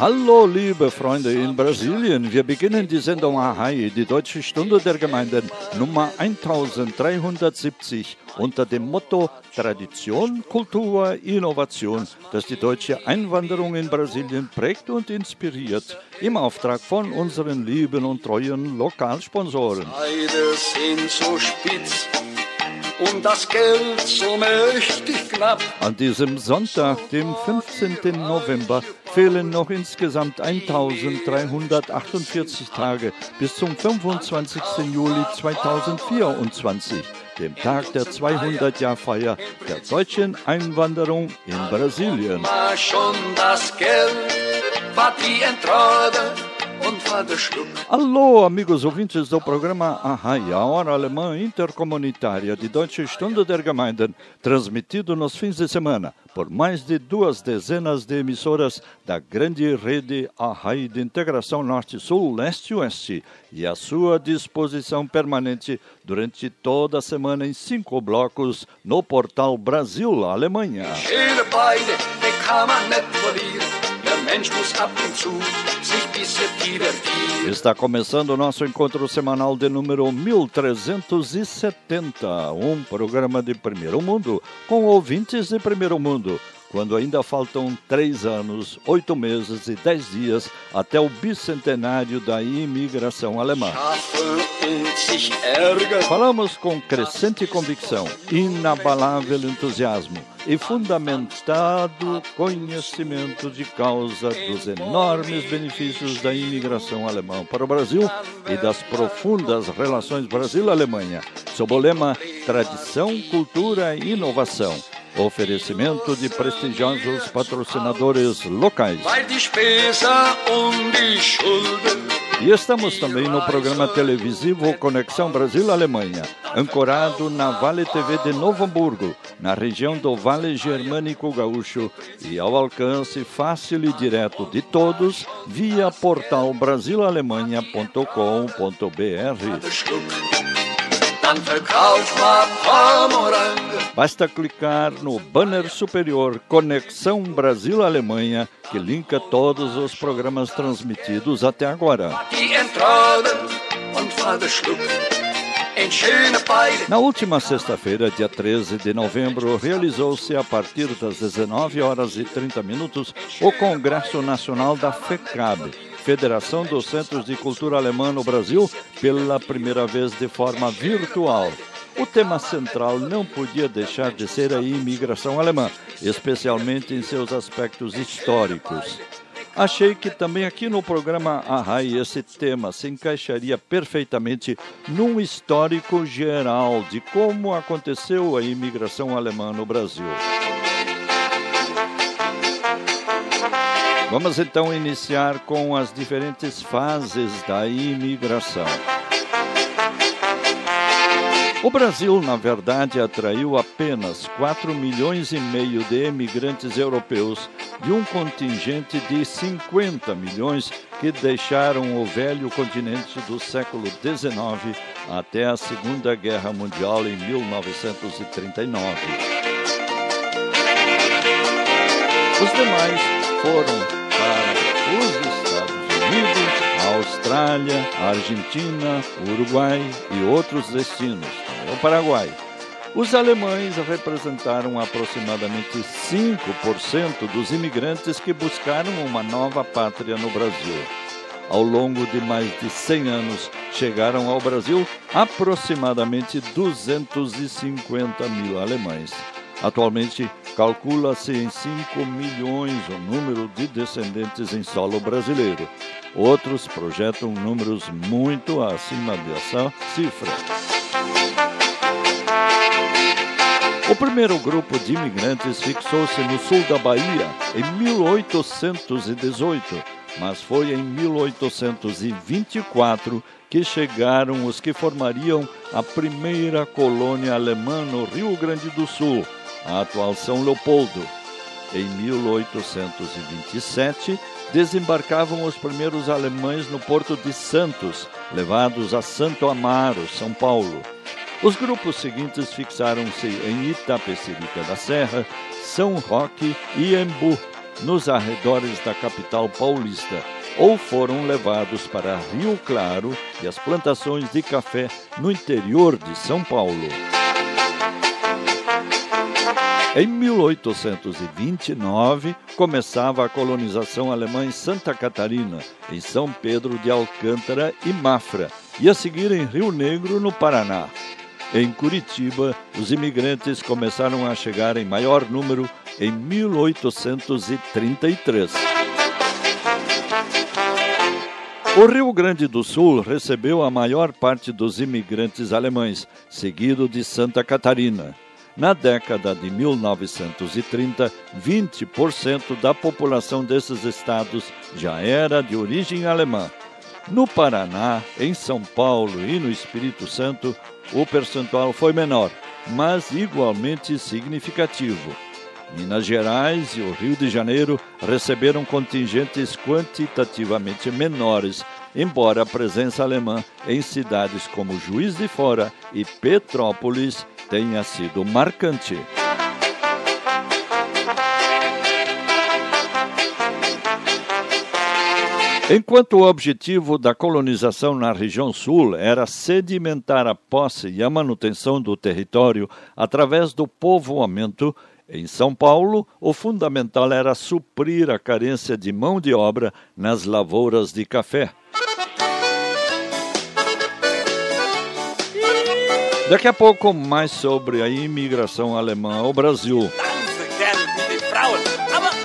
Hallo, liebe Freunde in Brasilien. Wir beginnen die Sendung Ahai, die Deutsche Stunde der Gemeinden Nummer 1370 unter dem Motto Tradition, Kultur, Innovation, das die deutsche Einwanderung in Brasilien prägt und inspiriert, im Auftrag von unseren lieben und treuen Lokalsponsoren. Beide sind so spitz und das Geld so mächtig knapp. An diesem Sonntag, dem 15. November, fehlen noch insgesamt 1348 Tage bis zum 25. Juli 2024, dem Tag der 200-Jahr-Feier der deutschen Einwanderung in Brasilien. Schon das Geld, war die Entrada Alô, amigos ouvintes do programa Arrai, a hora alemã intercomunitária de Deutsche Stunde der Gemeinden, transmitido nos fins de semana por mais de duas dezenas de emissoras da grande rede Arrai de integração Norte-Sul, Leste-Oeste, e à sua disposição permanente durante toda a semana em cinco blocos no portal Brasil-Alemanha. Está começando o nosso encontro semanal de número 1370, um programa de primeiro mundo, com ouvintes de primeiro mundo, quando ainda faltam três anos, oito meses e dez dias até o bicentenário da imigração alemã. Falamos com crescente convicção, inabalável entusiasmo e fundamentado conhecimento de causa dos enormes benefícios da imigração alemã para o Brasil e das profundas relações Brasil-Alemanha, sob o lema Tradição, Cultura e Inovação. Oferecimento de prestigiosos patrocinadores locais. E estamos também no programa televisivo Conexão Brasil-Alemanha, ancorado na Vale TV de Novo Hamburgo, na região do Vale Germânico Gaúcho e ao alcance fácil e direto de todos via portal brasilalemanha.com.br. Basta clicar no banner superior Conexão Brasil-Alemanha, que linka todos os programas transmitidos até agora. Na última sexta-feira, dia 13 de novembro, realizou-se a partir das 19 horas e 30 minutos o Congresso Nacional da FECAB, Federação dos Centros de Cultura Alemã no Brasil, pela primeira vez de forma virtual. O tema central não podia deixar de ser a imigração alemã, especialmente em seus aspectos históricos. Achei que também aqui no programa Arrai esse tema se encaixaria perfeitamente num histórico geral de como aconteceu a imigração alemã no Brasil. Vamos então iniciar com as diferentes fases da imigração. O Brasil, na verdade, atraiu apenas 4 milhões e meio de imigrantes europeus de um contingente de 50 milhões que deixaram o velho continente do século XIX até a Segunda Guerra Mundial em 1939. Os demais foram Austrália, Argentina, Uruguai e outros destinos, também o Paraguai. Os alemães representaram aproximadamente 5% dos imigrantes que buscaram uma nova pátria no Brasil. Ao longo de mais de 100 anos, chegaram ao Brasil aproximadamente 250 mil alemães. Atualmente, calcula-se em 5 milhões o número de descendentes em solo brasileiro. Outros projetam números muito acima dessa cifra. O primeiro grupo de imigrantes fixou-se no sul da Bahia em 1818, mas foi em 1824 que chegaram os que formariam a primeira colônia alemã no Rio Grande do Sul, a atual São Leopoldo. Em 1827, desembarcavam os primeiros alemães no porto de Santos, levados a Santo Amaro, São Paulo. Os grupos seguintes fixaram-se em Itapecerica da Serra, São Roque e Embu, nos arredores da capital paulista, ou foram levados para Rio Claro e as plantações de café no interior de São Paulo. Em 1829, começava a colonização alemã em Santa Catarina, em São Pedro de Alcântara e Mafra, e a seguir em Rio Negro, no Paraná. Em Curitiba, os imigrantes começaram a chegar em maior número em 1833. O Rio Grande do Sul recebeu a maior parte dos imigrantes alemães, seguido de Santa Catarina. Na década de 1930, 20% da população desses estados já era de origem alemã. No Paraná, em São Paulo e no Espírito Santo, o percentual foi menor, mas igualmente significativo. Minas Gerais e o Rio de Janeiro receberam contingentes quantitativamente menores, embora a presença alemã em cidades como Juiz de Fora e Petrópolis tenha sido marcante. Enquanto o objetivo da colonização na região sul era sedimentar a posse e a manutenção do território através do povoamento, em São Paulo, o fundamental era suprir a carência de mão de obra nas lavouras de café. Daqui a pouco, mais sobre a imigração alemã ao Brasil.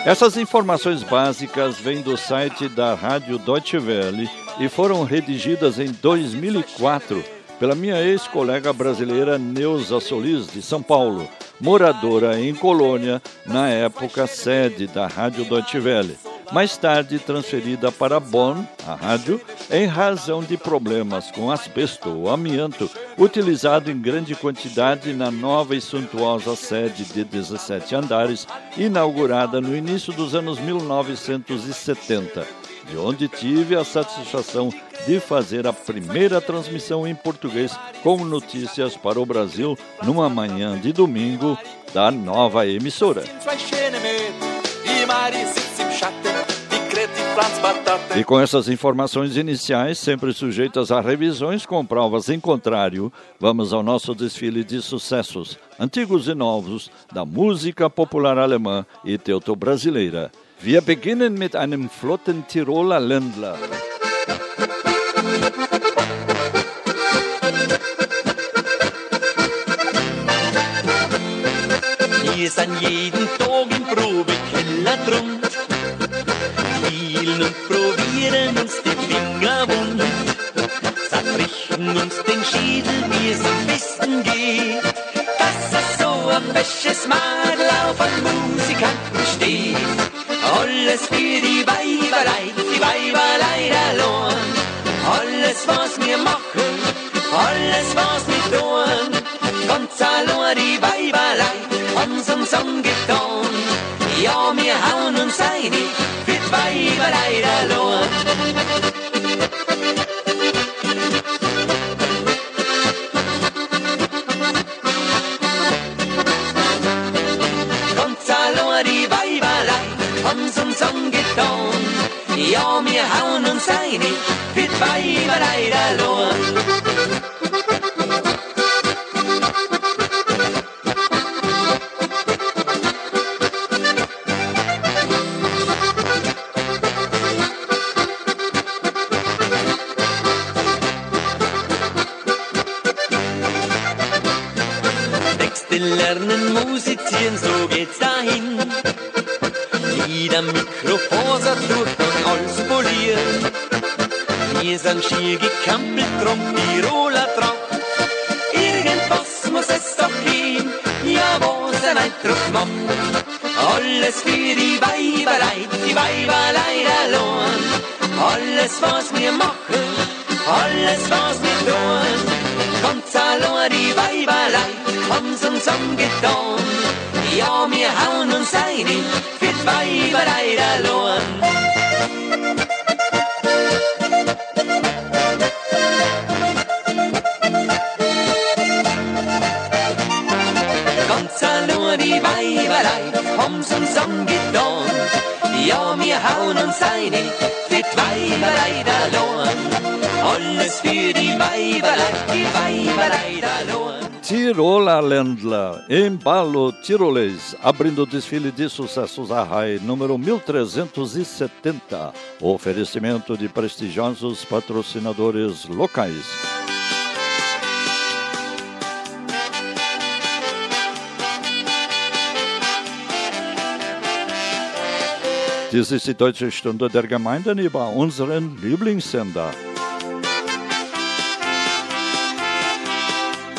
Essas informações básicas vêm do site da Rádio Deutsche Welle e foram redigidas em 2004 pela minha ex-colega brasileira Neuza Solis, de São Paulo, moradora em Colônia, na época sede da Rádio Deutsche Welle mais tarde transferida para Bonn, a rádio, em razão de problemas com asbesto ou amianto, utilizado em grande quantidade na nova e suntuosa sede de 17 andares, inaugurada no início dos anos 1970, de onde tive a satisfação de fazer a primeira transmissão em português com notícias para o Brasil numa manhã de domingo da nova emissora. E com essas informações iniciais, sempre sujeitas a revisões com provas em contrário, vamos ao nosso desfile de sucessos, antigos e novos, da música popular alemã e teuto-brasileira. Wir beginnen mit einem flotten Tiroler Ländler. Wir sind jeden Tag im Probekeller drum spielen und probieren uns die Finger wund. Zerbrichen uns den Schädel, wie es am besten geht. Dass es so ein fesches Madel auf ein Musikanten steht. Alles für die Weiberlei, die Weiberlei allein. Alles, was wir machen, alles, was wir tun. Ganz allein die Weiberlei, uns uns angetan. Ja, wir hauen uns einig Weiber leider lohn. Kommt die Weiberlei, haben's uns angetan. Ja, wir hauen uns einig, für Weiber leider lohn. Sind schier gekampelt drum, die Roller drauf. Irgendwas muss es doch gehen, jawohl. Eindruck macht. Alles für die Weiberei, die Weiberei allein. Alles, was wir machen, alles, was wir tun. Ganz allein die Weiberei, haben's uns angetan. Ja, wir hauen uns ein für die Weiberei allein. Uns angetan. Ja. Alles für die die embalo tirolês, abrindo o desfile de sucessos a RAI número 1370. Oferecimento de prestigiosos patrocinadores locais. Dies ist die Deutsche Stunde der Gemeinden über unseren Lieblingssender.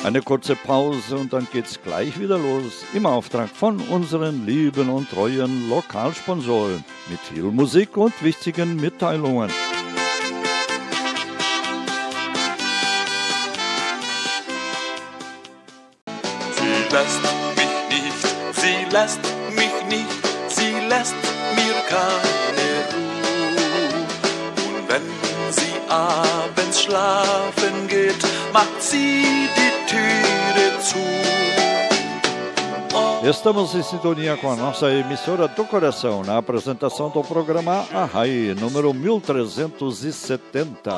Eine kurze Pause und dann geht's gleich wieder los. Im Auftrag von unseren lieben und treuen Lokalsponsoren mit viel Musik und wichtigen Mitteilungen. Sie lässt mich nicht, sie lässt Estamos em sintonia com a nossa emissora do coração na apresentação do programa Arrai, número 1370.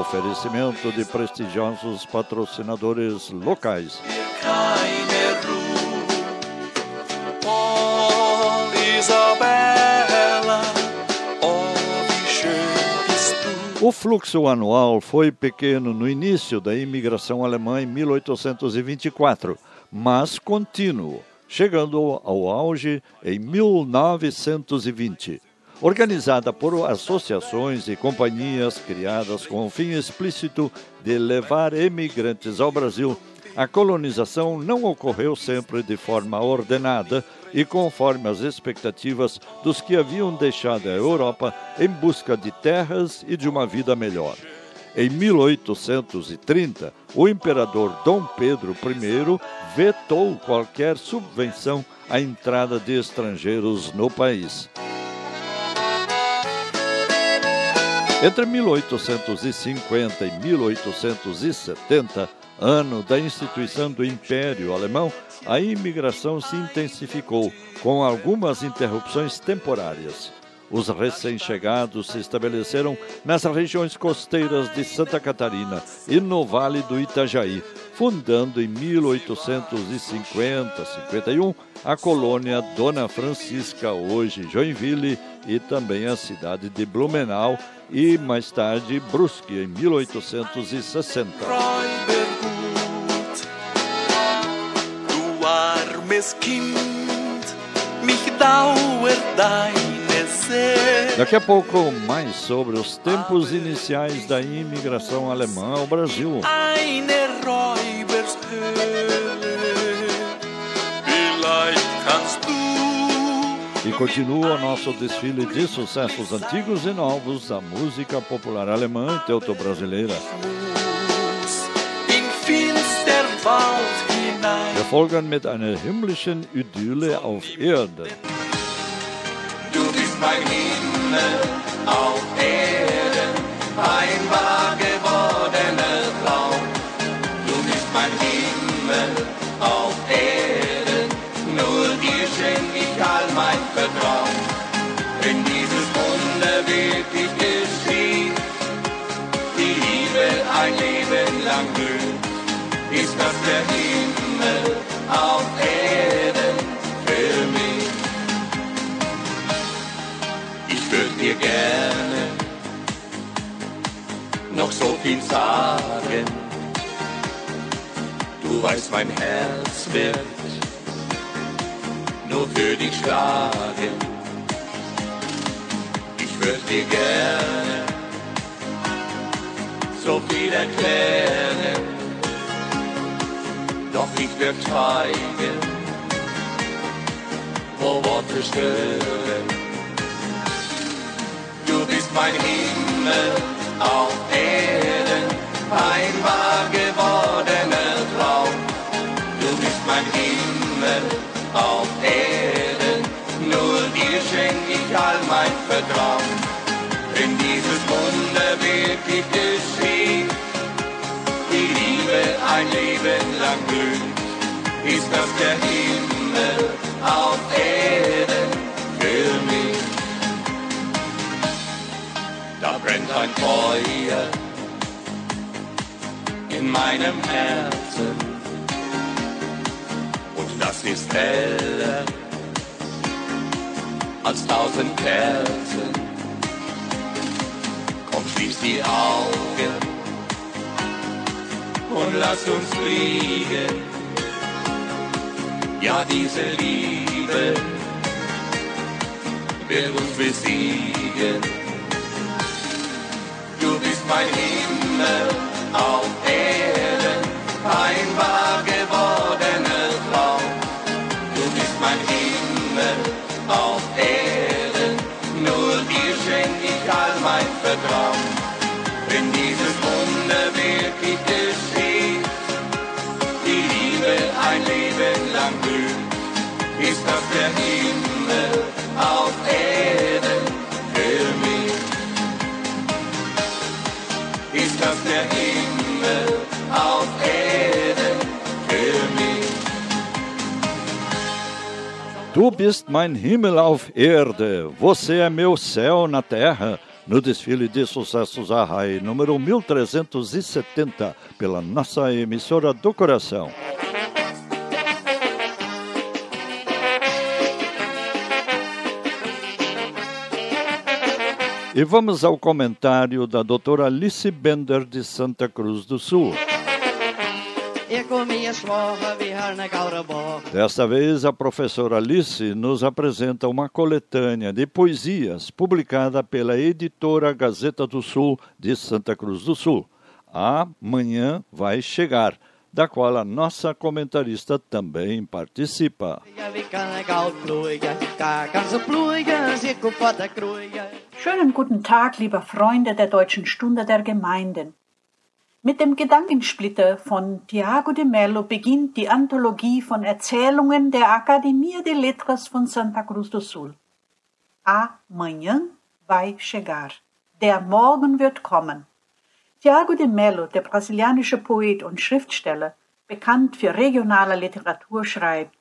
Oferecimento de prestigiosos patrocinadores locais. O fluxo anual foi pequeno no início da imigração alemã em 1824, mas contínuo, chegando ao auge em 1920. Organizada por associações e companhias criadas com o fim explícito de levar emigrantes ao Brasil, a colonização não ocorreu sempre de forma ordenada e conforme as expectativas dos que haviam deixado a Europa em busca de terras e de uma vida melhor. Em 1830, o imperador Dom Pedro I vetou qualquer subvenção à entrada de estrangeiros no país. Entre 1850 e 1870, ano da instituição do Império Alemão, a imigração se intensificou, com algumas interrupções temporárias. Os recém-chegados se estabeleceram nas regiões costeiras de Santa Catarina e no Vale do Itajaí, fundando em 1850-51 a colônia Dona Francisca, hoje Joinville, e também a cidade de Blumenau e mais tarde Brusque, em 1860. Räubergut. Du armes Kind, mich dauert deine Seele. Daqui a pouco, mais sobre os tempos iniciais da imigração alemã ao Brasil. Eine E continua o nosso desfile de sucessos antigos e novos da música popular alemã e teuto-brasileira. Wir folgen mit einer himmlischen Idylle auf Erden. Du bist mein Himmel auf Erden, dir gerne noch so viel sagen. Du weißt, mein Herz wird nur für dich schlagen. Ich würde dir gerne so viel erklären. Doch ich würde schweigen, wo Worte stören. Mein Himmel auf Erden, ein wahr gewordener Traum. Du bist mein Himmel auf Erden, nur dir schenk ich all mein Vertrauen. Wenn dieses Wunder wirklich geschieht, die Liebe ein Leben lang blüht, ist das der Himmel auf Erden brennt ein Feuer in meinem Herzen und das ist heller als tausend Kerzen. Komm, schließ die Augen und lass uns fliegen. Ja, diese Liebe wird uns besiegen. Mein Himmel auf Erden, ein wahr gewordener Traum. Du bist mein Himmel auf Erden, nur dir schenk ich all mein Vertrauen. Wenn dieses Tu bist mein Himmel auf Erde, você é meu céu na terra. No desfile de sucessos Arrai, número 1370, pela nossa emissora do coração. E vamos ao comentário da doutora Alice Bender de Santa Cruz do Sul. Desta vez, a professora Alice nos apresenta uma coletânea de poesias publicada pela editora Gazeta do Sul de Santa Cruz do Sul. Amanhã vai chegar, da qual a nossa comentarista também participa. Kroeien. Schönen guten Tag, liebe Freunde der Deutschen Stunde der Gemeinden. Mit dem Gedankensplitter von Tiago de Mello beginnt die Anthologie von Erzählungen der Academia de Letras von Santa Cruz do Sul. Amanhã vai chegar. Der Morgen wird kommen. Tiago de Mello, der brasilianische Poet und Schriftsteller, bekannt für regionale Literatur, schreibt: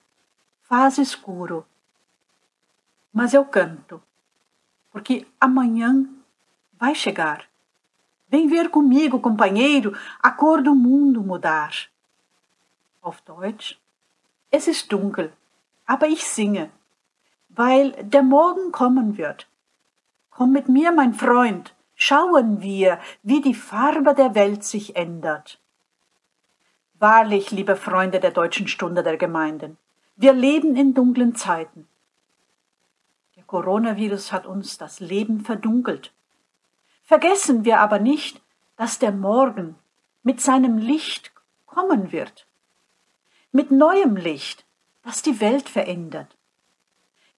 Faz escuro, mas eu canto, porque amanhã vai chegar. Vem ver comigo, companheiro, a cor do mundo mudar. Auf Deutsch. Es ist dunkel, aber ich singe, weil der Morgen kommen wird. Komm mit mir, mein Freund, schauen wir, wie die Farbe der Welt sich ändert. Wahrlich, liebe Freunde der Deutschen Stunde der Gemeinden, wir leben in dunklen Zeiten. Der Coronavirus hat uns das Leben verdunkelt. Vergessen wir aber nicht, dass der Morgen mit seinem Licht kommen wird. Mit neuem Licht, das die Welt verändert.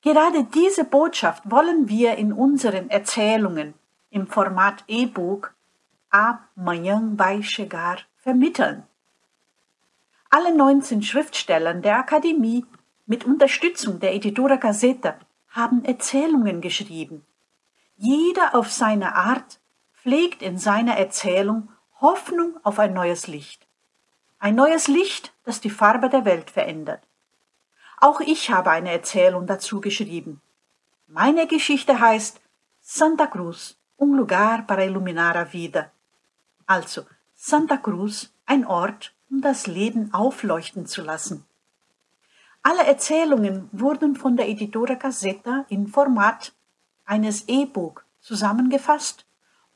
Gerade diese Botschaft wollen wir in unseren Erzählungen im Format E-Book Amanhã vai chegar vermitteln. Alle 19 Schriftstellern der Akademie mit Unterstützung der Editora Gazeta haben Erzählungen geschrieben. Jeder auf seine Art pflegt in seiner Erzählung Hoffnung auf ein neues Licht. Ein neues Licht, das die Farbe der Welt verändert. Auch ich habe eine Erzählung dazu geschrieben. Meine Geschichte heißt Santa Cruz, um lugar para iluminar a vida. Also Santa Cruz, ein Ort, um das Leben aufleuchten zu lassen. Alle Erzählungen wurden von der Editora Gazeta in Format eines E-Book zusammengefasst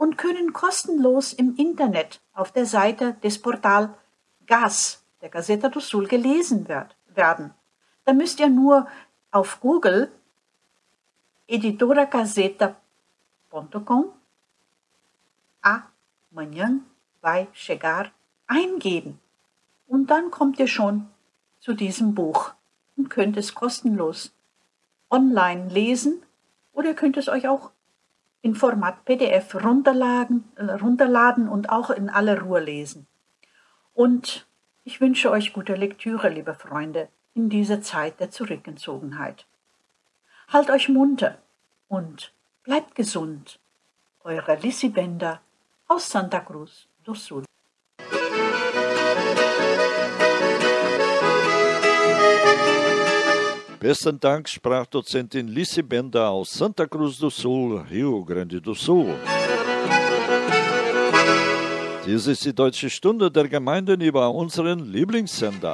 und können kostenlos im Internet auf der Seite des Portal GAS der Gazeta do Sul gelesen werd- werden. Da müsst ihr nur auf Google editoragazeta.com Amanhã vai chegar eingeben. Und dann kommt ihr schon zu diesem Buch und könnt es kostenlos online lesen oder könnt es euch auch in Format PDF runterladen, äh, runterladen und auch in aller Ruhe lesen. Und ich wünsche euch gute Lektüre, liebe Freunde, in dieser Zeit der Zurückgezogenheit. Halt euch munter und bleibt gesund. Eure Lissy Bender aus Santa Cruz do Sul. Besten Dank, Sprachdozentin Lissy Bender aus Santa Cruz do Sul, Rio Grande do Sul. Dies ist die Deutsche Stunde der Gemeinden über unseren Lieblingssender.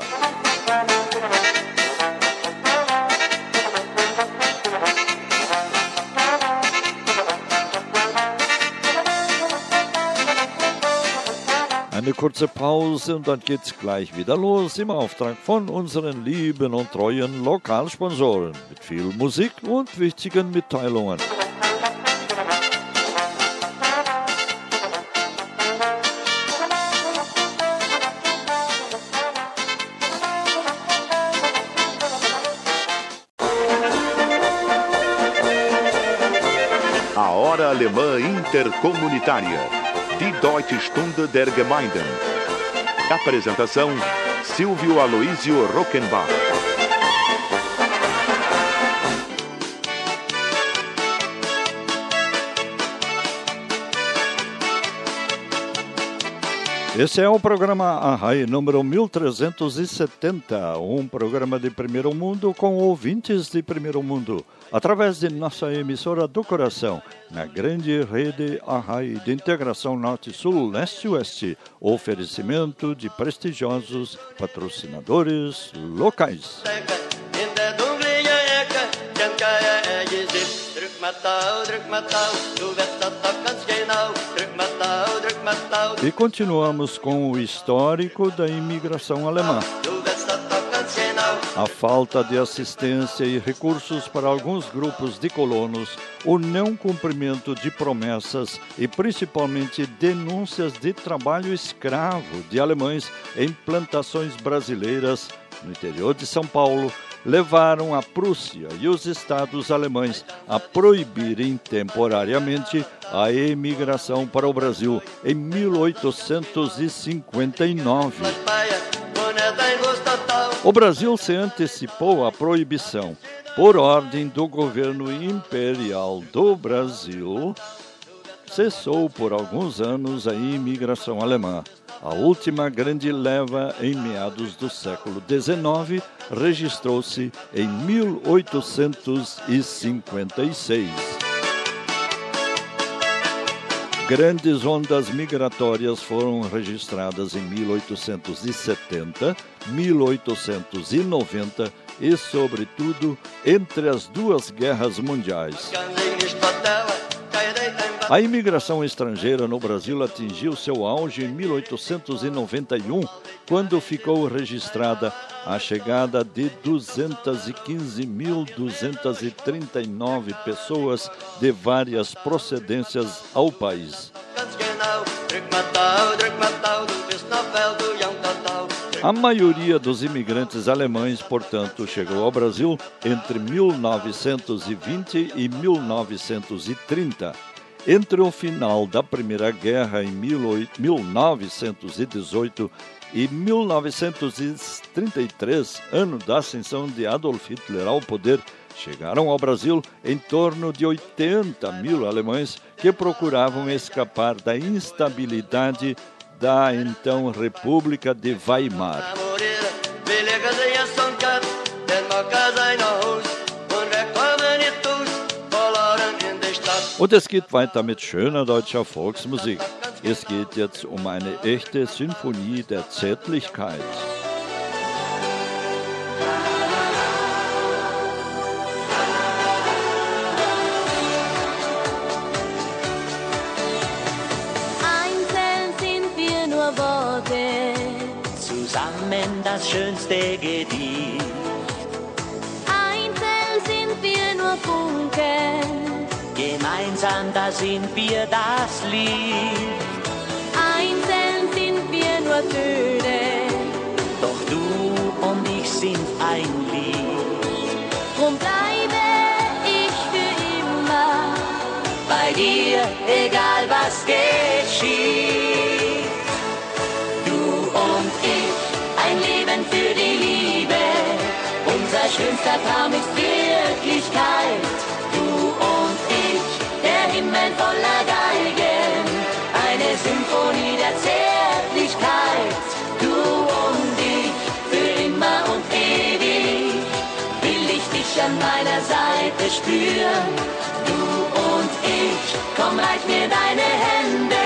Eine kurze Pause und dann geht's gleich wieder los im Auftrag von unseren lieben und treuen Lokalsponsoren mit viel Musik und wichtigen Mitteilungen. A Hora Alemã Intercomunitária. Die Deutsche Stunde der Gemeinden. Apresentação: Silvio Aloísio Rockenbach. Esse é o programa Arrai número 1370, um programa de primeiro mundo com ouvintes de primeiro mundo, através de nossa emissora do coração, na grande rede Arrai de integração Norte-Sul, Leste-Oeste, oferecimento de prestigiosos patrocinadores locais. E continuamos com o histórico da imigração alemã. A falta de assistência e recursos para alguns grupos de colonos, o não cumprimento de promessas e principalmente denúncias de trabalho escravo de alemães em plantações brasileiras no interior de São Paulo levaram a Prússia e os estados alemães a proibirem temporariamente a emigração para o Brasil em 1859. Speien, wo net ein Lust dat touw. O Brasil se antecipou à proibição. Por ordem do governo imperial do Brasil, cessou por alguns anos a imigração alemã. A última grande leva, em meados do século XIX, registrou-se em 1856. Grandes ondas migratórias foram registradas em 1870, 1890 e, sobretudo, entre as duas guerras mundiais. A imigração estrangeira no Brasil atingiu seu auge em 1891, quando ficou registrada a chegada de 215.239 pessoas de várias procedências ao país. A maioria dos imigrantes alemães, portanto, chegou ao Brasil entre 1920 e 1930. Entre o final da Primeira Guerra em 18 1918 e 1933, ano da ascensão de Adolf Hitler ao poder, chegaram ao Brasil em torno de 80 mil alemães que procuravam escapar da instabilidade da então República de Weimar. Und es geht weiter mit schöner deutscher Volksmusik. Es geht jetzt um eine echte Sinfonie der Zärtlichkeit. Einzeln sind wir nur Worte, Zusammen das schönste Gedicht. einzeln sind wir nur Funken, Gemeinsam, da sind wir das Lied. Einzeln sind wir nur Töne. Doch du und ich sind ein Lied. Drum bleibe ich für immer bei dir, egal was geschieht. Du und ich, ein Leben für die Liebe. Unser schönster Traum ist dich an meiner Seite spüren. Du und ich, komm, reich mir deine Hände,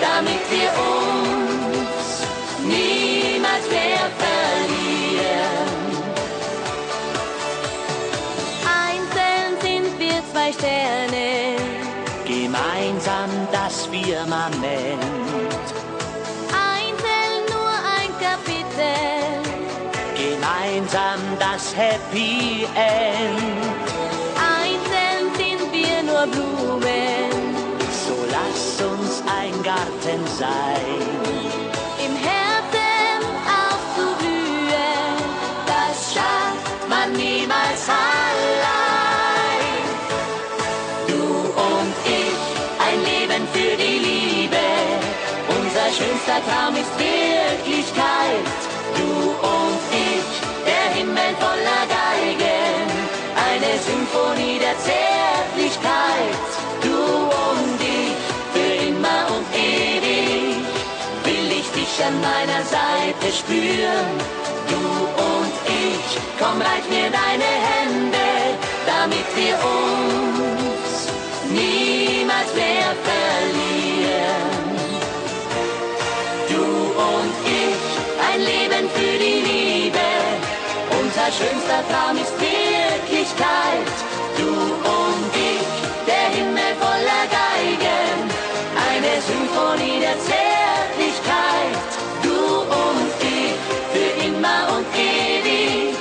damit wir uns niemals mehr verlieren. Einzeln sind wir zwei Sterne, Gemeinsam das Firmament, einzeln nur ein Kapitel. gemeinsam das Happy End. Einzeln sind wir nur Blumen, So lass uns ein Garten sein. im Herzen aufzublühen. Das schafft man niemals allein. Du und ich, ein Leben für die Liebe. Unser schönster Traum ist Wirklichkeit. Symphonie der Zärtlichkeit. Du und ich, für immer und ewig will ich dich an meiner Seite spüren. Du und ich, komm, reich mir deine Hände, damit wir uns niemals mehr verlieren. Du und ich, ein Leben für die Liebe, unser schönster Traum ist Wirklichkeit. Du und ich, der Himmel voller Geigen, eine Symphonie der Zärtlichkeit. Du und ich, für immer und ewig,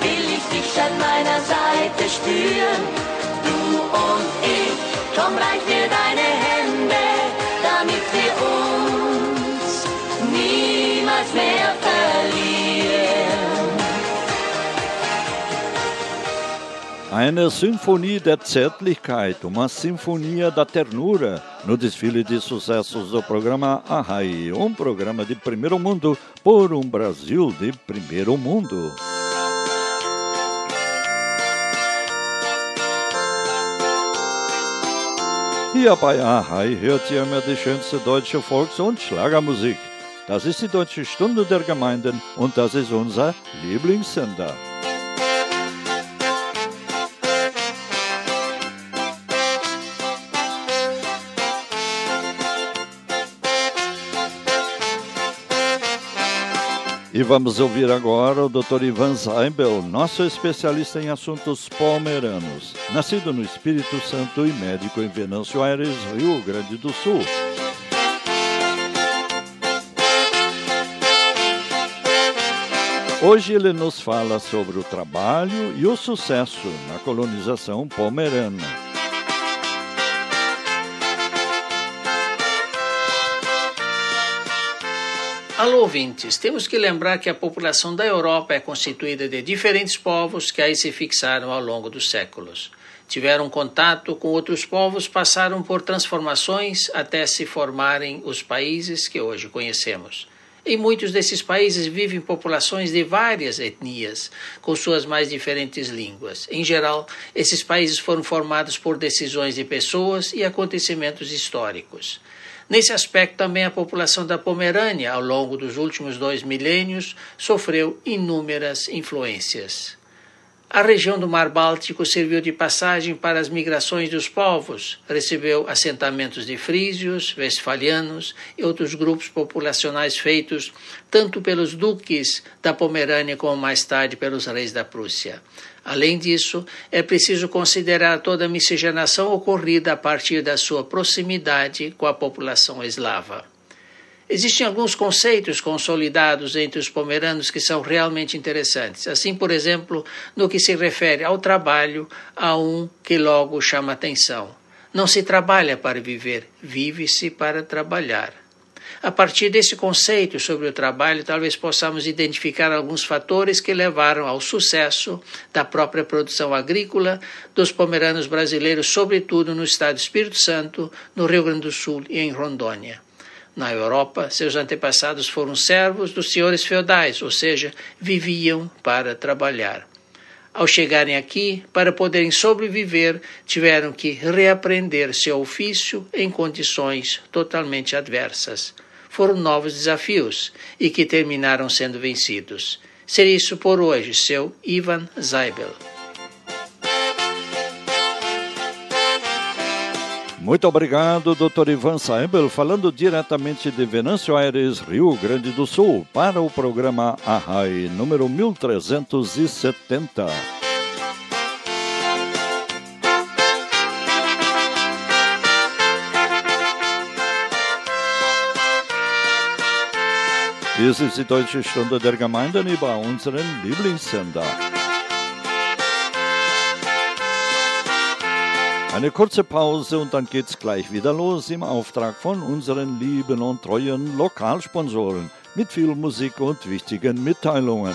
will ich dich an meiner Seite spüren. Du und ich, komm, reich mir deine Hände, damit wir uns niemals mehr Eine Sinfonia da Zärtlichkeit, uma sinfonia da ternura, no desfile de sucessos do programa Arrai, um programa de primeiro mundo por um Brasil de primeiro mundo. Hier bei Arrai hört ihr immer die schönste deutsche Volks- und Schlagermusik. Das ist die Deutsche Stunde der Gemeinden und das ist unser Lieblingssender. E vamos ouvir agora o Dr. Ivan Zaibel, nosso especialista em assuntos palmeiranos. Nascido no Espírito Santo e médico em Venâncio Aires, Rio Grande do Sul. Hoje ele nos fala sobre o trabalho e o sucesso na colonização palmeirana. Alô, ouvintes, temos que lembrar que a população da Europa é constituída de diferentes povos que aí se fixaram ao longo dos séculos. Tiveram contato com outros povos, passaram por transformações até se formarem os países que hoje conhecemos. Em muitos desses países vivem populações de várias etnias, com suas mais diferentes línguas. Em geral, esses países foram formados por decisões de pessoas e acontecimentos históricos. Nesse aspecto, também a população da Pomerânia, ao longo dos últimos dois milênios, sofreu inúmeras influências. A região do Mar Báltico serviu de passagem para as migrações dos povos, recebeu assentamentos de frísios, westfalianos e outros grupos populacionais feitos tanto pelos duques da Pomerânia como mais tarde pelos reis da Prússia. Além disso, é preciso considerar toda a miscigenação ocorrida a partir da sua proximidade com a população eslava. Existem alguns conceitos consolidados entre os pomeranos que são realmente interessantes. Assim, por exemplo, no que se refere ao trabalho, há um que logo chama atenção. Não se trabalha para viver, vive-se para trabalhar. A partir desse conceito sobre o trabalho, talvez possamos identificar alguns fatores que levaram ao sucesso da própria produção agrícola dos pomeranos brasileiros, sobretudo no estado do Espírito Santo, no Rio Grande do Sul e em Rondônia. Na Europa, seus antepassados foram servos dos senhores feudais, ou seja, viviam para trabalhar. Ao chegarem aqui, para poderem sobreviver, tiveram que reaprender seu ofício em condições totalmente adversas foram novos desafios e que terminaram sendo vencidos. Seria isso por hoje, seu Ivan Zaibel. Muito obrigado, Dr. Ivan Saibel, falando diretamente de Venâncio Aires, Rio Grande do Sul, para o programa Arrai número 1370. Dies ist die Deutsche Stunde der Gemeinden über unseren Lieblingssender. Eine kurze Pause und dann geht's gleich wieder los im Auftrag von unseren lieben und treuen Lokalsponsoren mit viel Musik und wichtigen Mitteilungen.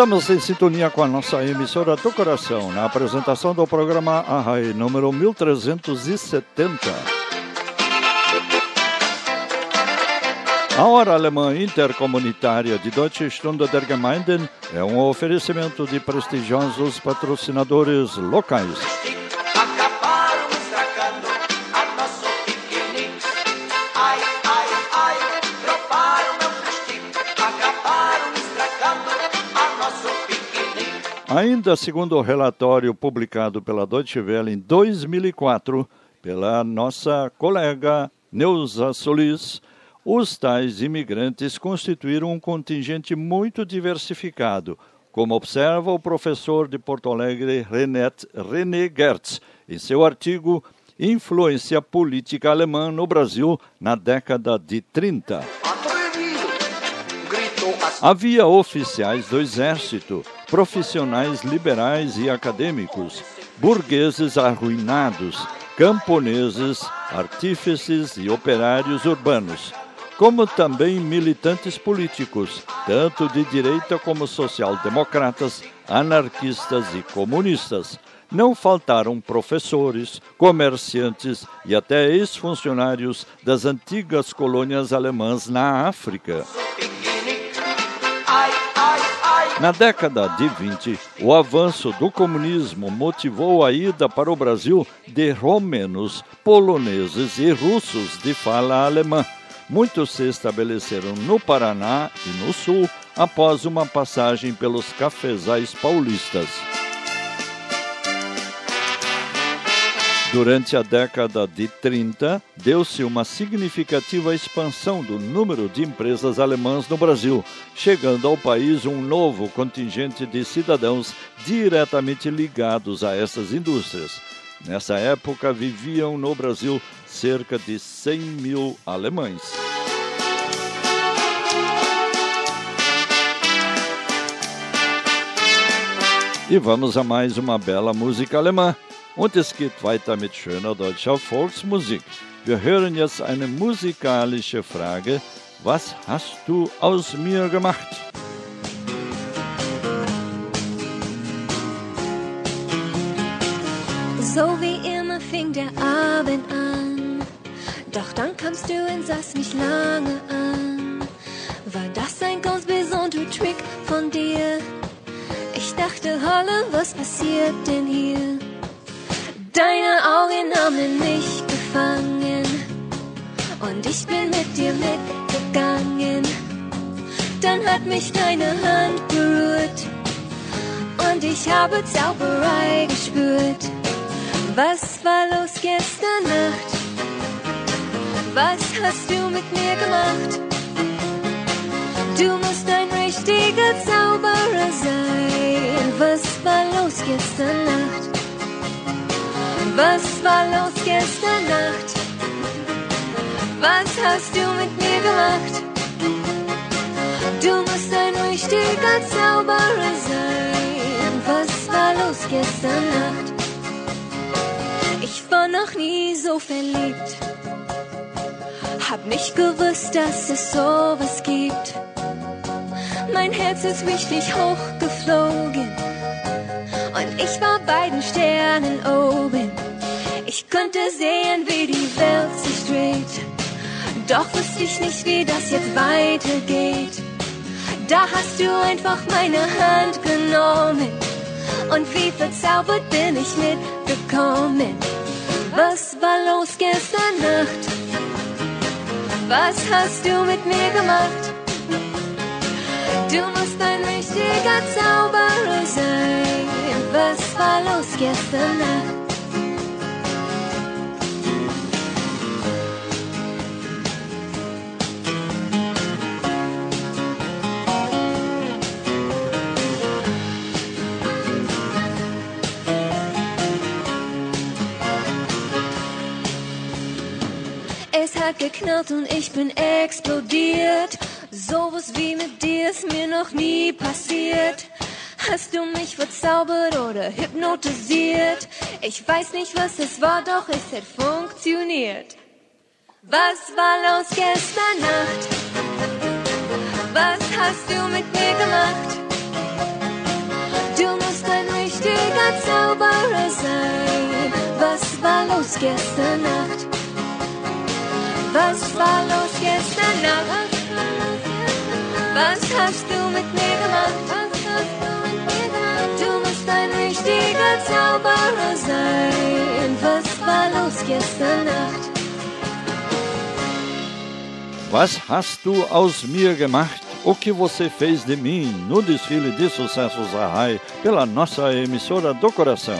Estamos em sintonia com a nossa emissora do coração na apresentação do programa Arrai número 1370. A Hora Alemã Intercomunitária de Deutsche Stunde der Gemeinden é um oferecimento de prestigiosos patrocinadores locais. Ainda segundo o relatório publicado pela Deutsche Welle em 2004, pela nossa colega Neuza Solis, os tais imigrantes constituíram um contingente muito diversificado, como observa o professor de Porto Alegre René, René Gertz em seu artigo Influência Política Alemã no Brasil na década de 30. Atrevido! Gritou assim. Havia oficiais do exército, profissionais liberais e acadêmicos, burgueses arruinados, camponeses, artífices e operários urbanos, como também militantes políticos, tanto de direita como social-democratas, anarquistas e comunistas. Não faltaram professores, comerciantes e até ex-funcionários das antigas colônias alemãs na África. Na década de 20, o avanço do comunismo motivou a ida para o Brasil de romenos, poloneses e russos de fala alemã. Muitos se estabeleceram no Paraná e no Sul após uma passagem pelos cafezais paulistas. Durante a década de 30, deu-se uma significativa expansão do número de empresas alemãs no Brasil, chegando ao país um novo contingente de cidadãos diretamente ligados a essas indústrias. Nessa época, viviam no Brasil cerca de 100 mil alemães. E vamos a mais uma bela música alemã. Und es geht weiter mit schöner deutscher Volksmusik. Wir hören jetzt eine musikalische Frage. Was hast du aus mir gemacht? So wie immer fing der Abend an. Doch dann kamst du und sahst mich lange an. War das ein ganz besonderer Trick von dir? Ich dachte, Holle, was passiert denn hier? Deine Augen haben mich gefangen. Und ich bin mit dir mitgegangen. Dann hat mich deine Hand berührt. Und ich habe Zauberei gespürt. Was war los gestern Nacht? Was hast du mit mir gemacht? Du musst ein richtiger Zauberer sein. Was war los gestern Nacht? Was war los gestern Nacht? Was hast du mit mir gemacht? Du musst ein richtiger Zauberer sein. Was war los gestern Nacht? Ich war noch nie so verliebt. Hab nicht gewusst, dass es sowas gibt. Mein Herz ist richtig hochgeflogen. Und ich war bei den Sternen oben. Ich konnte sehen, wie die Welt sich dreht. Doch wusste ich nicht, wie das jetzt weitergeht. Da hast du einfach meine Hand genommen. Und wie verzaubert bin ich mitgekommen. Was war los gestern Nacht? Was hast du mit mir gemacht? Du musst ein richtiger Zauberer sein. Was war los gestern Nacht? Hat geknallt und ich bin explodiert. Sowas wie mit dir ist mir noch nie passiert. Hast du mich verzaubert oder hypnotisiert? Ich weiß nicht, was es war, doch es hat funktioniert. Was war los gestern Nacht? Was hast du mit mir gemacht? Du musst ein richtiger Zauberer sein. Was war los gestern Nacht? Was war los gestern Nacht? Was hast du mit mir gemacht? Du musst ein richtiger Zauberer sein. Was war los gestern? Was hast du aus mir gemacht? O que você fez de mim no desfile de sucessos Arrai pela nossa emissora do coração?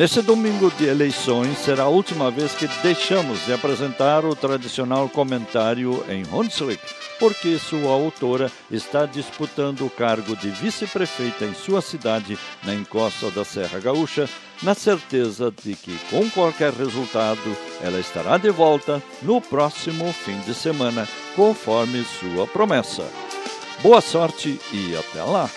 Nesse domingo de eleições será a última vez que deixamos de apresentar o tradicional comentário em Hunsrück, porque sua autora está disputando o cargo de vice-prefeita em sua cidade, na encosta da Serra Gaúcha, na certeza de que, com qualquer resultado, ela estará de volta no próximo fim de semana, conforme sua promessa. Boa sorte e até lá!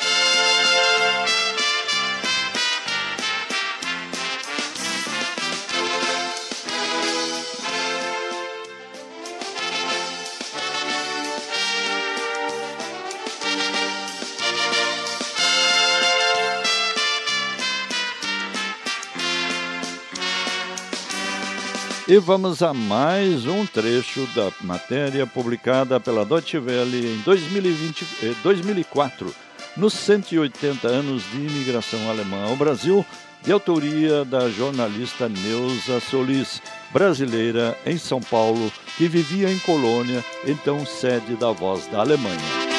E vamos a mais um trecho da matéria publicada pela Deutsche Welle em 2020, 2004, eh, nos 180 anos de imigração alemã ao Brasil, de autoria da jornalista Neuza Solis, brasileira em São Paulo, que vivia em Colônia, então sede da Voz da Alemanha.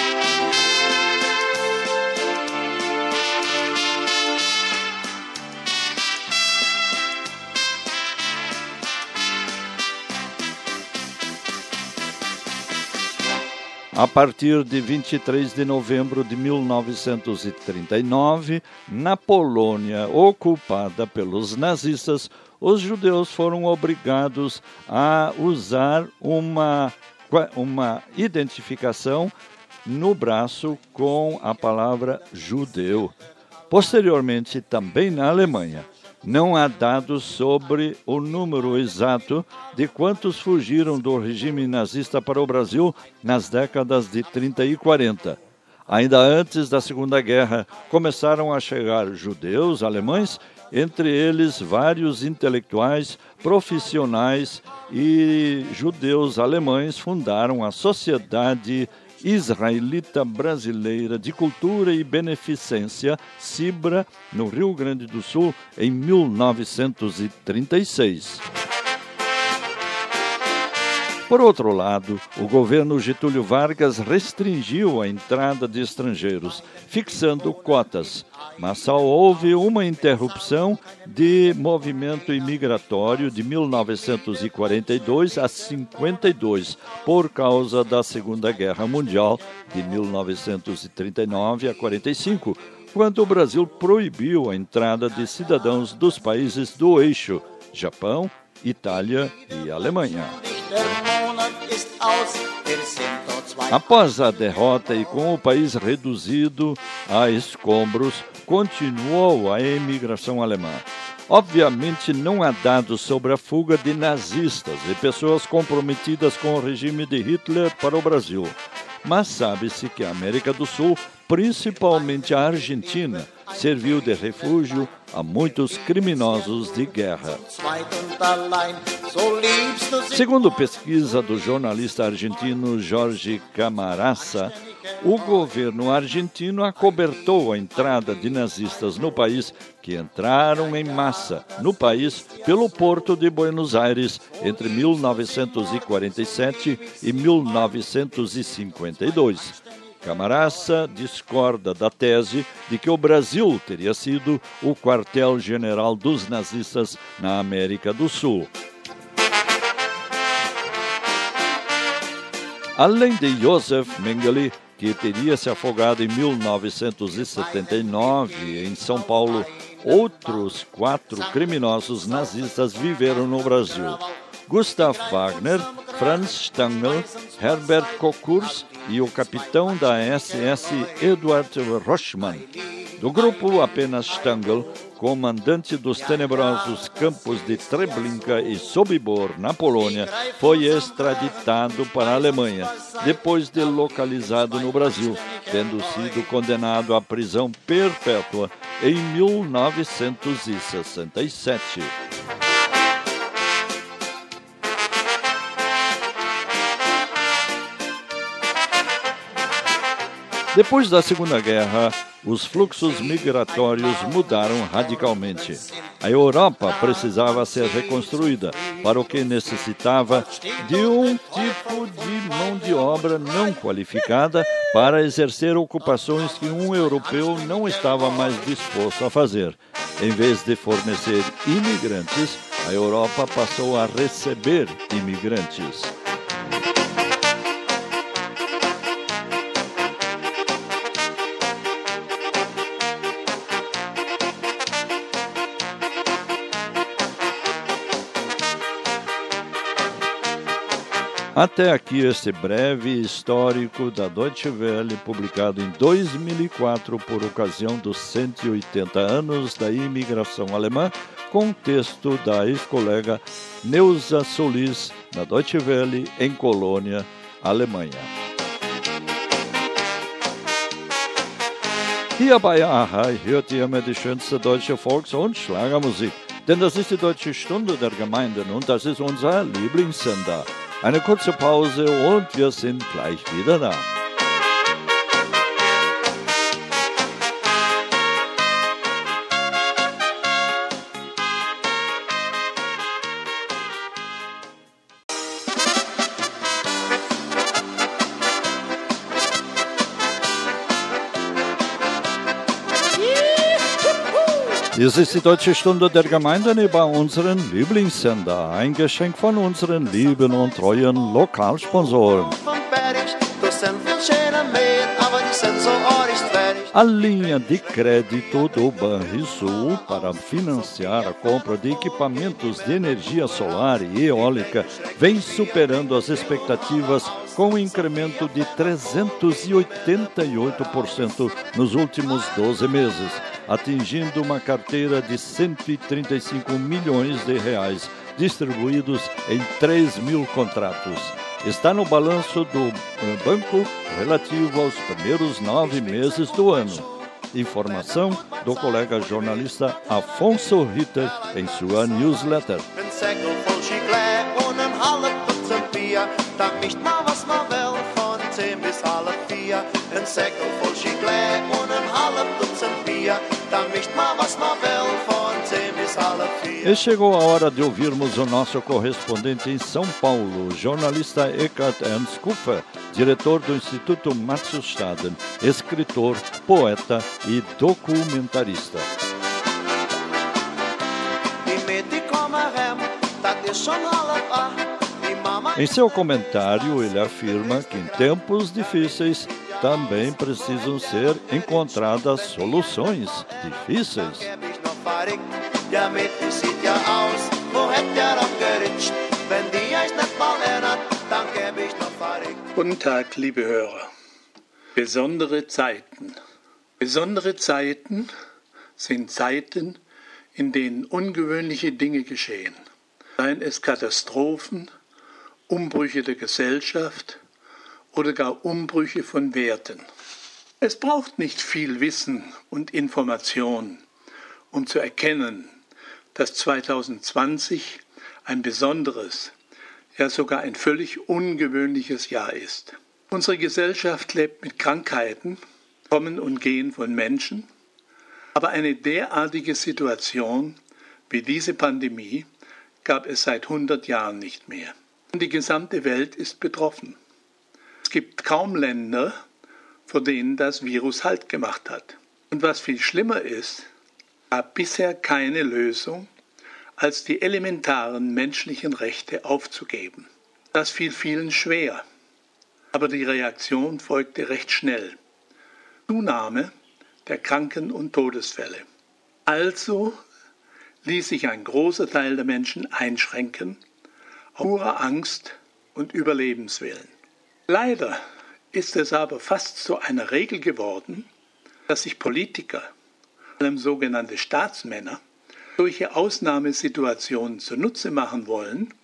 A partir de 23 de novembro de 1939, na Polônia ocupada pelos nazistas, os judeus foram obrigados a usar uma, uma identificação no braço com a palavra judeu. Posteriormente, também na Alemanha, não há dados sobre o número exato de quantos fugiram do regime nazista para o Brasil nas décadas de 30 e 40. Ainda antes da Segunda Guerra, começaram a chegar judeus alemães, entre eles vários intelectuais, profissionais e judeus alemães fundaram a Sociedade israelita brasileira de cultura e beneficência, Cibra, no Rio Grande do Sul, em 1936. Por outro lado, o governo Getúlio Vargas restringiu a entrada de estrangeiros, fixando cotas, mas só houve uma interrupção de movimento imigratório de 1942 a 52 por causa da Segunda Guerra Mundial de 1939 a 45, quando o Brasil proibiu a entrada de cidadãos dos países do eixo Japão, Itália e Alemanha. Após a derrota e com o país reduzido a escombros, continuou a emigração alemã. Obviamente, não há dados sobre a fuga de nazistas e pessoas comprometidas com o regime de Hitler para o Brasil. Mas sabe-se que a América do Sul, principalmente a Argentina, serviu de refúgio a muitos criminosos de guerra. Segundo pesquisa do jornalista argentino Jorge Camarasa, o governo argentino acobertou a entrada de nazistas no país que entraram em massa no país pelo porto de Buenos Aires entre 1947 e 1952. Camarasa discorda da tese de que o Brasil teria sido o quartel-general dos nazistas na América do Sul. Além de Josef Mengele, que teria se afogado em 1979 em São Paulo, outros quatro criminosos nazistas viveram no Brasil. Gustav Wagner, Franz Stangl, Herbert Kokurs e o capitão da SS Eduard Rochmann. Do grupo, apenas Stangl, comandante dos tenebrosos campos de Treblinka e Sobibor, na Polônia, foi extraditado para a Alemanha, depois de localizado no Brasil, tendo sido condenado à prisão perpétua em 1967. Depois da Segunda Guerra, os fluxos migratórios mudaram radicalmente. A Europa precisava ser reconstruída, para o que necessitava de um tipo de mão de obra não qualificada para exercer ocupações que um europeu não estava mais disposto a fazer. Em vez de fornecer imigrantes, a Europa passou a receber imigrantes. Até aqui este breve histórico da Deutsche Welle, publicado em 2004 por ocasião dos 180 anos da imigração alemã, com texto da ex-colega Neuza Solis, da Deutsche Welle, em Colônia, Alemanha. Hier bei Ahai hört ihr mir die schönste deutsche Volks- und Schlagermusik. Denn das ist die Deutsche Stunde der Gemeinden und das ist unser Lieblingssender. Eine kurze Pause und wir sind gleich wieder da. Dies ist die deutsche Stunde der unseren Lieblingssender. Ein Geschenk von unseren lieben und treuen Lokalsponsoren. A linha de crédito do Banrisul para financiar a compra de equipamentos de energia solar e eólica vem superando as expectativas com um incremento de 388% nos últimos 12 meses atingindo uma carteira de 135 milhões de reais, distribuídos em 3 mil contratos. Está no balanço do eh, banco relativo aos primeiros nove meses do ano. Informação do colega jornalista Afonso Ritter em sua newsletter. Will von 10 bis E chegou a hora de ouvirmos o nosso correspondente em São Paulo, jornalista Eckhart Ernst Kupfer, diretor do Instituto Staden, escritor, poeta e documentarista. Em seu comentário, ele afirma que em tempos difíceis também precisam ser encontradas soluções difíceis. Guten Tag, liebe Hörer. Besondere Zeiten. Besondere Zeiten sind Zeiten, in denen ungewöhnliche Dinge geschehen. Seien es Katastrophen, Umbrüche der Gesellschaft oder gar Umbrüche von Werten. Es braucht nicht viel Wissen und Information, um zu erkennen, dass 2020 ein besonderes, ja sogar ein völlig ungewöhnliches Jahr ist. Unsere Gesellschaft lebt mit Krankheiten, Kommen und Gehen von Menschen, aber eine derartige Situation wie diese Pandemie gab es seit 100 Jahren nicht mehr. Die gesamte Welt ist betroffen. Es gibt kaum Länder, vor denen das Virus Halt gemacht hat. Und was viel schlimmer ist, gab bisher keine Lösung, als die elementaren menschlichen Rechte aufzugeben. Das fiel vielen schwer, aber die Reaktion folgte recht schnell. Zunahme der Kranken- und Todesfälle. Also ließ sich ein großer Teil der Menschen einschränken, purer Angst und Überlebenswillen. Leider ist es aber fast zu einer Regel geworden, dass sich Politiker, vor allem sogenannte Staatsmänner, solche Ausnahmesituationen zunutze machen wollen,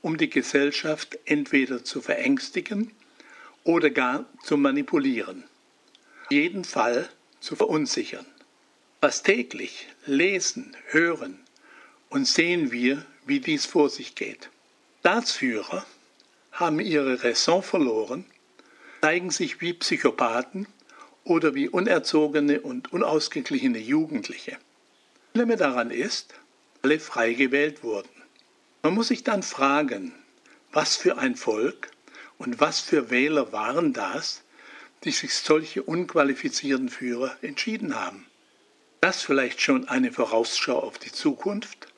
um die Gesellschaft entweder zu verängstigen oder gar zu manipulieren. Jeden Fall zu verunsichern. Was täglich lesen, hören und sehen wir, wie dies vor sich geht. Staatsführer haben ihre Raison verloren, zeigen sich wie Psychopathen oder wie unerzogene und unausgeglichene Jugendliche. Schlimme daran ist, alle frei gewählt wurden. Man muss sich dann fragen, was für ein Volk und was für Wähler waren das, die sich solche unqualifizierten Führer entschieden haben. Das vielleicht schon eine Vorausschau auf die Zukunft?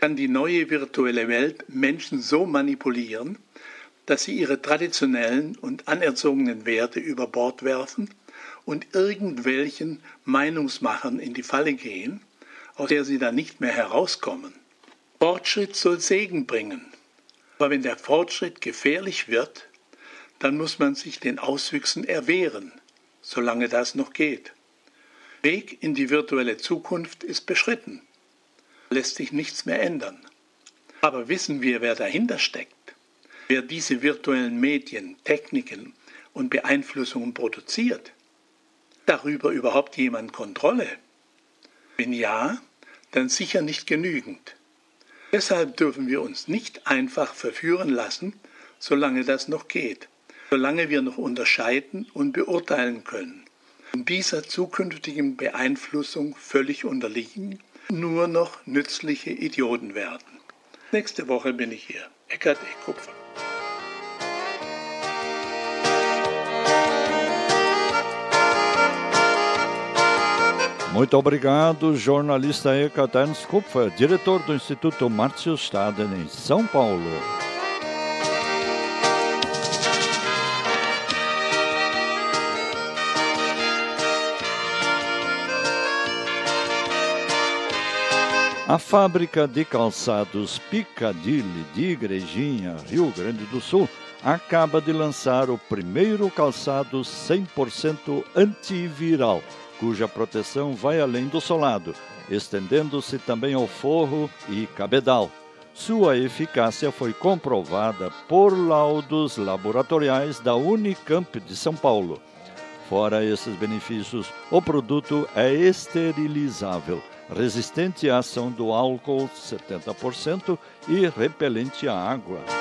Kann die neue virtuelle Welt Menschen so manipulieren, dass sie ihre traditionellen und anerzogenen Werte über Bord werfen und irgendwelchen Meinungsmachern in die Falle gehen, aus der sie dann nicht mehr herauskommen? Fortschritt soll Segen bringen. Aber wenn der Fortschritt gefährlich wird, dann muss man sich den Auswüchsen erwehren, solange das noch geht. Weg in die virtuelle Zukunft ist beschritten. Lässt sich nichts mehr ändern. Aber wissen wir, wer dahinter steckt? Wer diese virtuellen Medien, Techniken und Beeinflussungen produziert? Darüber überhaupt jemand Kontrolle? Wenn ja, dann sicher nicht genügend. Deshalb dürfen wir uns nicht einfach verführen lassen, solange das noch geht solange wir noch unterscheiden und beurteilen können und dieser zukünftigen Beeinflussung völlig unterliegen, nur noch nützliche Idioten werden. Nächste Woche bin ich hier. Eckart E. Kupfer. Muito obrigado, jornalista Ekaterns Kupfer, diretor do Instituto Márcio Staden, em São Paulo. A fábrica de calçados Piccadilly de Igrejinha, Rio Grande do Sul, acaba de lançar o primeiro calçado 100% antiviral, cuja proteção vai além do solado, estendendo-se também ao forro e cabedal. Sua eficácia foi comprovada por laudos laboratoriais da Unicamp de São Paulo. Fora esses benefícios, o produto é esterilizável resistente à ação do álcool 70% e repelente à água.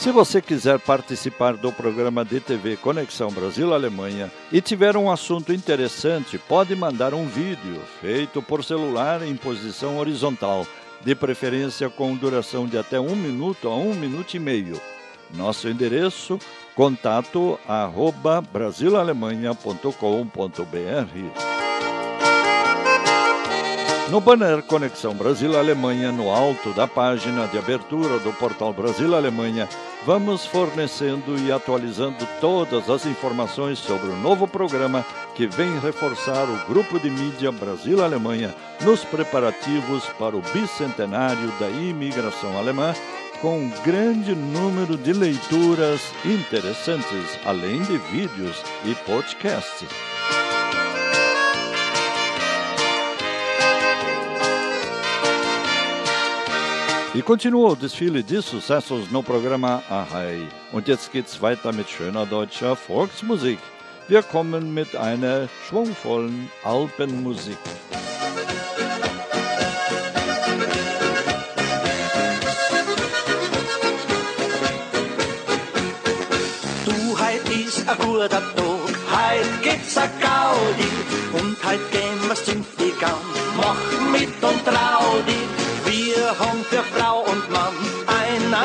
Se você quiser participar do programa de TV Conexão Brasil-Alemanha e tiver um assunto interessante, pode mandar um vídeo feito por celular em posição horizontal, de preferência com duração de até um minuto a um minuto e meio. Nosso endereço contato arroba no banner Conexão Brasil-Alemanha, no alto da página de abertura do portal Brasil-Alemanha, vamos fornecendo e atualizando todas as informações sobre o novo programa que vem reforçar o grupo de mídia Brasil-Alemanha nos preparativos para o bicentenário da imigração alemã, com um grande número de leituras interessantes, além de vídeos e podcasts. E continua o desfile de sucessos no Programma Ahai. Und jetzt geht's weiter mit schöner deutscher Volksmusik. Wir kommen mit einer schwungvollen Alpenmusik. Du, heit is a guter Tag, heit gibt's a Gaudi und heit gehen zum Gang. Mach mit und trau dich.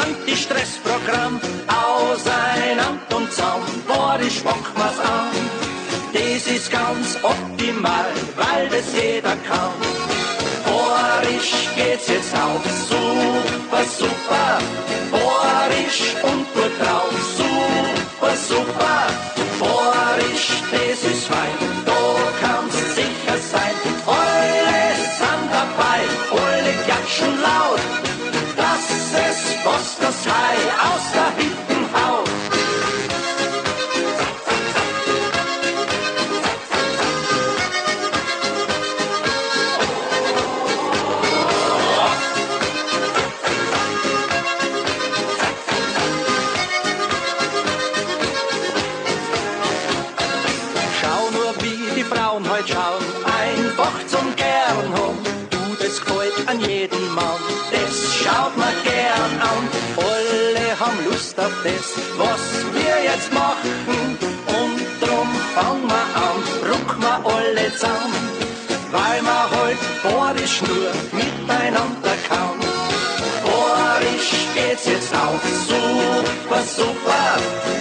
Anti-Stress-Programm. Auseinander und zusammen, boah, ich was an. Das ist ganz optimal, weil das jeder kann. Bohrisch geht's jetzt auf, super, super. Bohrisch und gut drauf, super, super. Bohrisch, das ist fein, da kannst sicher sein. Alle sind dabei, alle klatschen laut. Das ist was das Hai aus der Hütten alle zusammen, weil wir heute Borisch nur miteinander kann. Borisch geht's jetzt auf, super, super.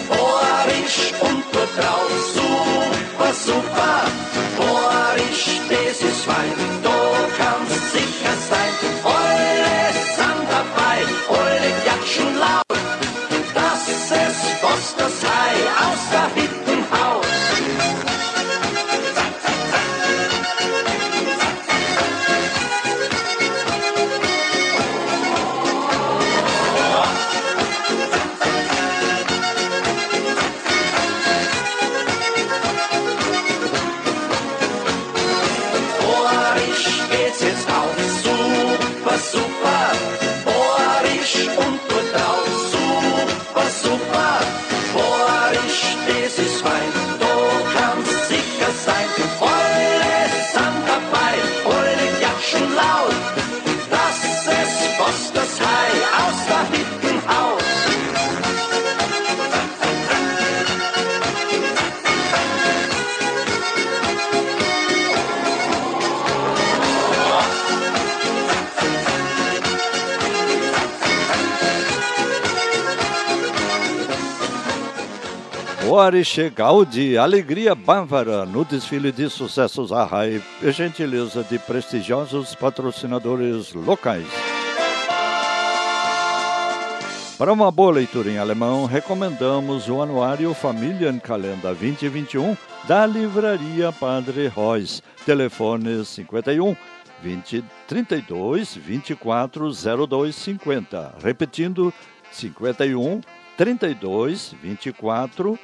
Boariche Gaudi, Alegria Bávara, no desfile de sucessos Arrai, e gentileza de prestigiosos patrocinadores locais. Para uma boa leitura em alemão, recomendamos o Anuário Familienkalender 2021 da Livraria Padre Reus. Telefone 51 20 32 24 02 50. Repetindo, 51 32 24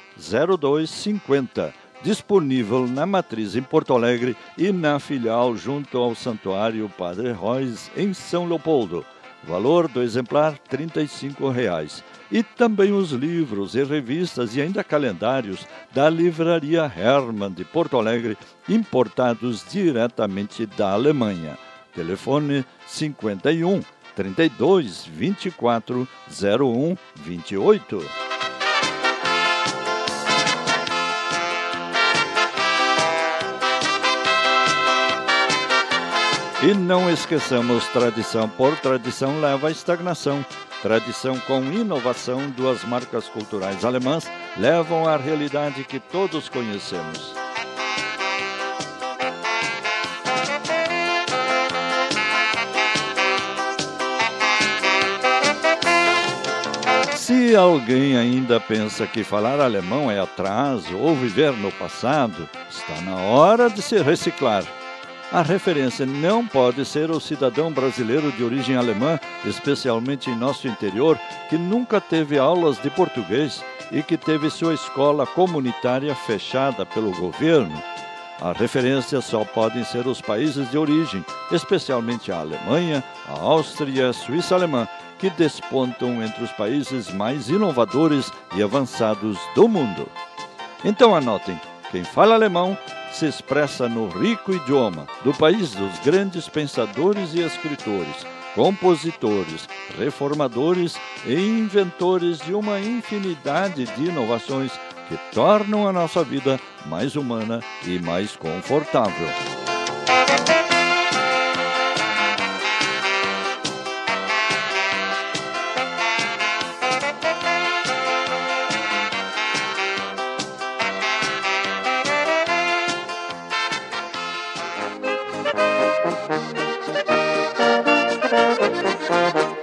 02 50. Disponível na matriz em Porto Alegre e na filial junto ao Santuário Padre Reus, em São Leopoldo. Valor do exemplar 35 reais. E também os livros e revistas e ainda calendários da Livraria Hermann de Porto Alegre, importados diretamente da Alemanha. Telefone 51 32 24 01 28. E não esqueçamos, tradição por tradição leva à estagnação. Tradição com inovação, duas marcas culturais alemãs levam à realidade que todos conhecemos. Se alguém ainda pensa que falar alemão é atraso ou viver no passado, está na hora de se reciclar. A referência não pode ser o cidadão brasileiro de origem alemã, especialmente em nosso interior, que nunca teve aulas de português e que teve sua escola comunitária fechada pelo governo. A referência só podem ser os países de origem, especialmente a Alemanha, a Áustria e a Suíça alemã, que despontam entre os países mais inovadores e avançados do mundo. Então anotem: quem fala alemão se expressa no rico idioma do país dos grandes pensadores e escritores, compositores, reformadores e inventores de uma infinidade de inovações que tornam a nossa vida mais humana e mais confortável.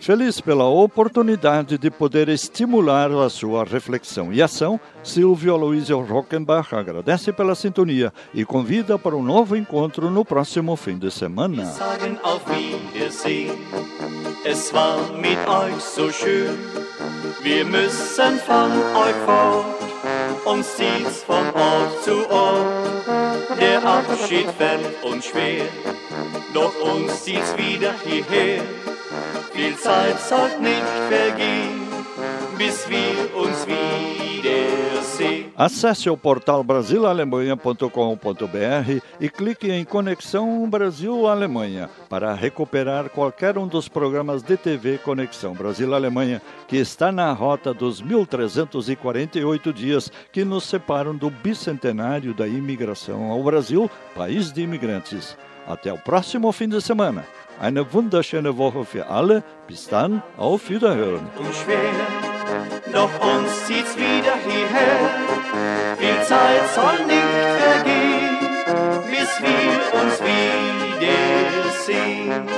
Feliz pela oportunidade de poder estimular a sua reflexão e ação, Silvio Aloysio Rockenbach agradece pela sintonia e convida para um novo encontro no próximo fim de semana. Wir müssen von euch fort. Uns von Ort zu Ort. Der Abschied fällt uns schwer. Doch uns zieht's wieder hierher. Viel Zeit soll nicht vergehen, bis wir uns wiedersehen. Acesse o portal brasilalemanha.com.br e clique em Conexão Brasil-Alemanha para recuperar qualquer um dos programas de TV Conexão Brasil-Alemanha que está na rota dos 1348 dias que nos separam do bicentenário da imigração ao Brasil, país de imigrantes. Até o próximo fim de semana. Eine wunderschöne Woche für alle. Bis dann, auf Wiederhören. doch uns zieht's wieder hierher. Viel Zeit soll nicht vergehen, bis wir uns wieder sehen.